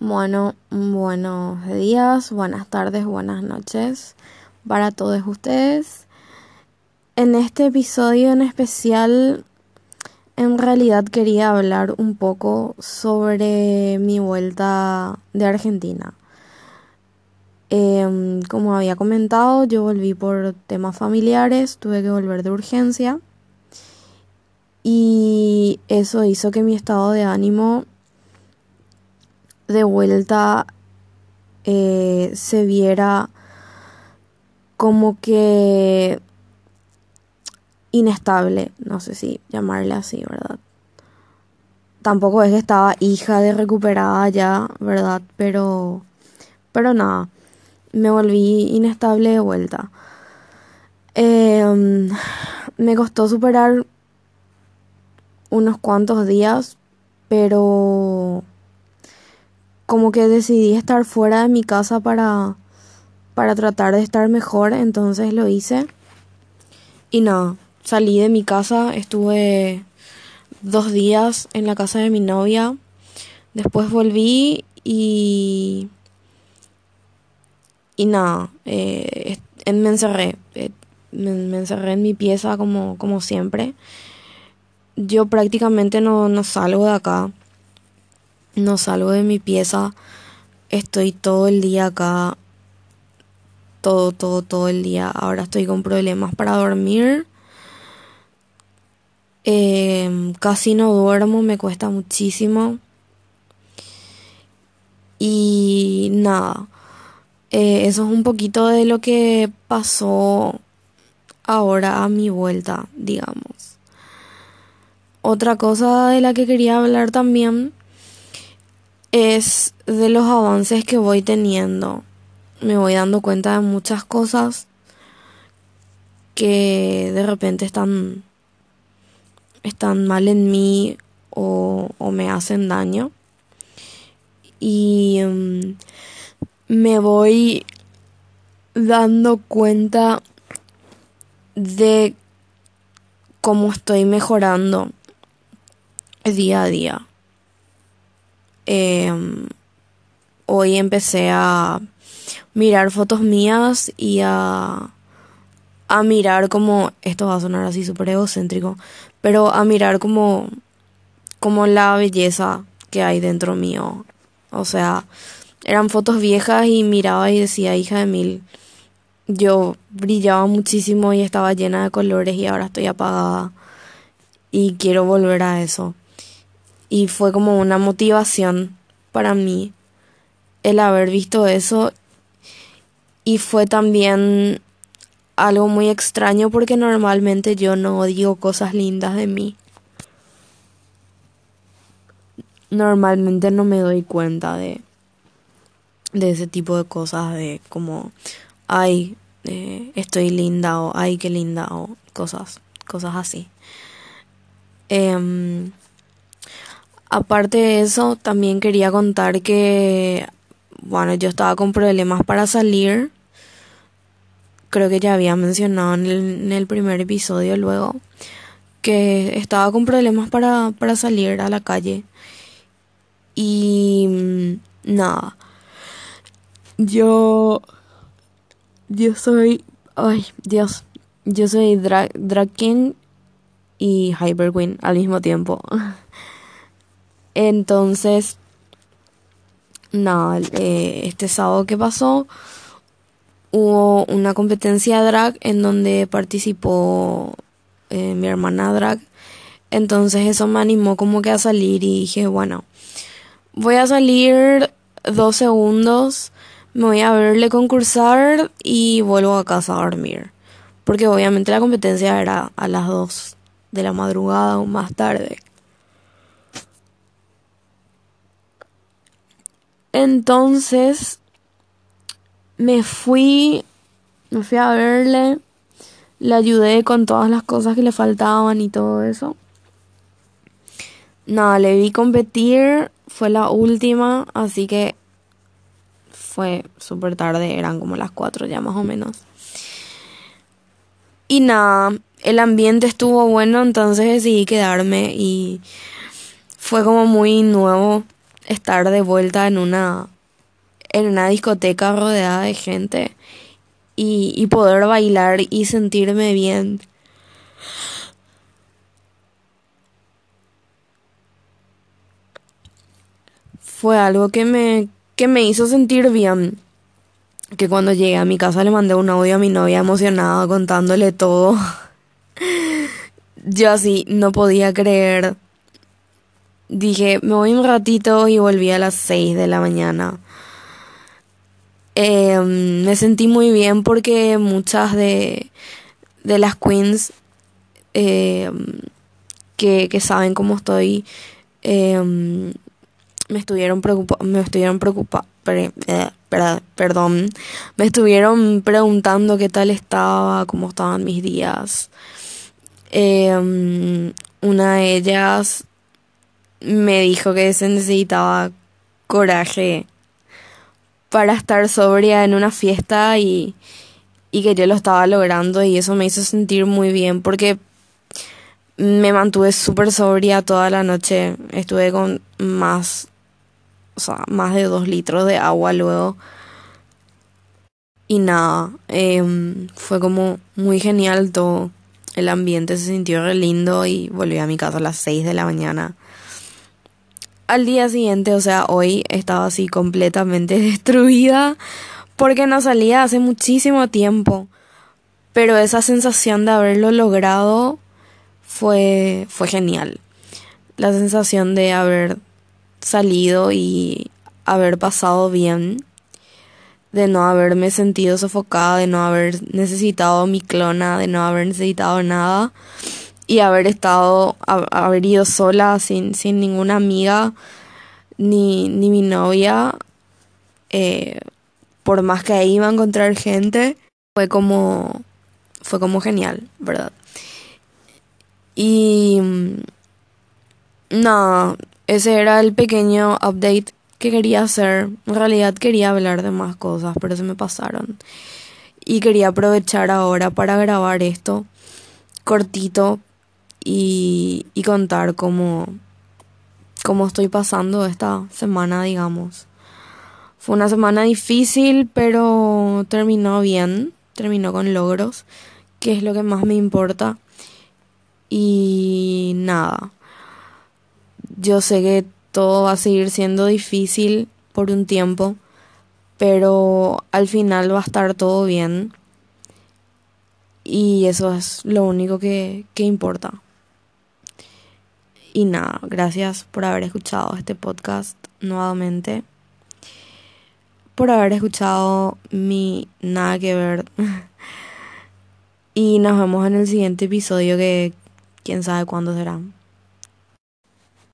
Bueno, buenos días, buenas tardes, buenas noches para todos ustedes. En este episodio en especial, en realidad quería hablar un poco sobre mi vuelta de Argentina. Em, como había comentado, yo volví por temas familiares, tuve que volver de urgencia y eso hizo que mi estado de ánimo de vuelta eh, se viera como que inestable, no sé si llamarle así, ¿verdad? Tampoco es que estaba hija de recuperada ya, ¿verdad? Pero, pero nada, me volví inestable de vuelta. Em, me costó superar unos cuantos días, pero como que decidí estar fuera de mi casa para, para tratar de estar mejor, entonces lo hice. Y nada, salí de mi casa, estuve dos días en la casa de mi novia, después volví y... Y nada, eh, me encerré, eh, me, encerré en mi pieza como, como siempre. Yo prácticamente no, no salgo de acá no salgo de mi pieza, estoy todo el día acá, todo, todo, todo el día. Ahora estoy con problemas para dormir. Em, casi no duermo, me cuesta muchísimo. Y nada, eh, eso es un poquito de lo que pasó ahora a mi vuelta, digamos. Otra cosa de la que quería hablar también es de los avances que voy teniendo. Me voy dando cuenta de muchas cosas que de repente están, están mal en mí o, me hacen daño. Y mm, me voy dando cuenta de cómo estoy mejorando día a día. Em, hoy empecé a mirar fotos mías y a, a mirar como, esto va a sonar así súper egocéntrico, pero a mirar como, como la belleza que hay dentro mío. O sea, eran fotos viejas y miraba y decía, hija de mil, yo brillaba muchísimo y estaba llena de colores y ahora estoy apagada y quiero volver a eso y fue como una motivación para mí el haber visto eso y fue también algo muy extraño porque normalmente yo no digo cosas lindas de mí. Normalmente no me doy cuenta de, de ese tipo de cosas, de como, ay, eh, estoy linda o ay, qué linda o cosas, cosas así. Eh, Aparte de eso, también quería contar que, bueno, yo estaba con problemas para salir. Creo que ya había mencionado en el, primer episodio luego que estaba con problemas para, para salir a la calle. Y mm, nada. Yo. Yo soy. Ay, Dios. Yo soy Drag, King y Hyper Queen al mismo tiempo. Entonces, nada, eh, este sábado que pasó hubo una competencia drag en donde participó eh, mi hermana drag. Entonces eso me animó como que a salir y dije, bueno, voy a salir dos segundos, me voy a verle concursar y vuelvo a casa a dormir. Porque obviamente la competencia era a las 2 de la madrugada o más tarde. Entonces me fui, me fui a verle, le ayudé con todas las cosas que le faltaban y todo eso. Nada, le vi competir, fue la última, así que fue súper tarde, eran como las 4 ya más o menos. Y nada, el ambiente estuvo bueno, entonces decidí quedarme y fue como muy nuevo estar de vuelta en una en una discoteca rodeada de gente y, poder bailar y sentirme bien. Fue algo que me, que me hizo sentir bien. Que cuando llegué a mi casa le mandé un audio a mi novia emocionada contándole todo. Yo así no podía creer. Dije, me voy un ratito y volví a las 6 de la mañana. Em, me sentí muy bien porque muchas de, de las queens em, que, que, saben cómo estoy em, me estuvieron preocupa me estuvieron preocupa eh, perdón me estuvieron preguntando qué tal estaba cómo estaban mis días una de ellas me dijo que se necesitaba coraje para estar sobria en una fiesta y, y que yo lo estaba logrando y eso me hizo sentir muy bien porque me mantuve súper sobria toda la noche. Estuve con más, o sea, más de dos litros de agua luego. Y nada, em, fue como muy genial todo. El ambiente se sintió re lindo y volví a mi casa a las 6 de la mañana al día siguiente, o sea, hoy estaba así completamente destruida porque no salía hace muchísimo tiempo. Pero esa sensación de haberlo logrado fue, fue genial. La sensación de haber salido y haber pasado bien, de no haberme sentido sofocada, de no haber necesitado mi clona, de no haber necesitado nada y haber estado, haber ido sola sin, sin ninguna amiga ni, ni mi novia, eh, por más que ahí iba a encontrar gente, fue como, fue como genial, ¿verdad? Y mm, nada, ese era el pequeño update que quería hacer. En realidad quería hablar de más cosas, pero se me pasaron. Y quería aprovechar ahora para grabar esto cortito y, contar cómo, cómo estoy pasando esta semana, digamos. Fue una semana difícil, pero terminó bien, terminó con logros, que es lo que más me importa. Y nada, yo sé que todo va a seguir siendo difícil por un tiempo, pero al final va a estar todo bien. Y eso es lo único que, que importa. Y nada, gracias por haber escuchado este podcast nuevamente. Por haber escuchado mi nada que ver. y nos vemos en el siguiente episodio que quién sabe cuándo será.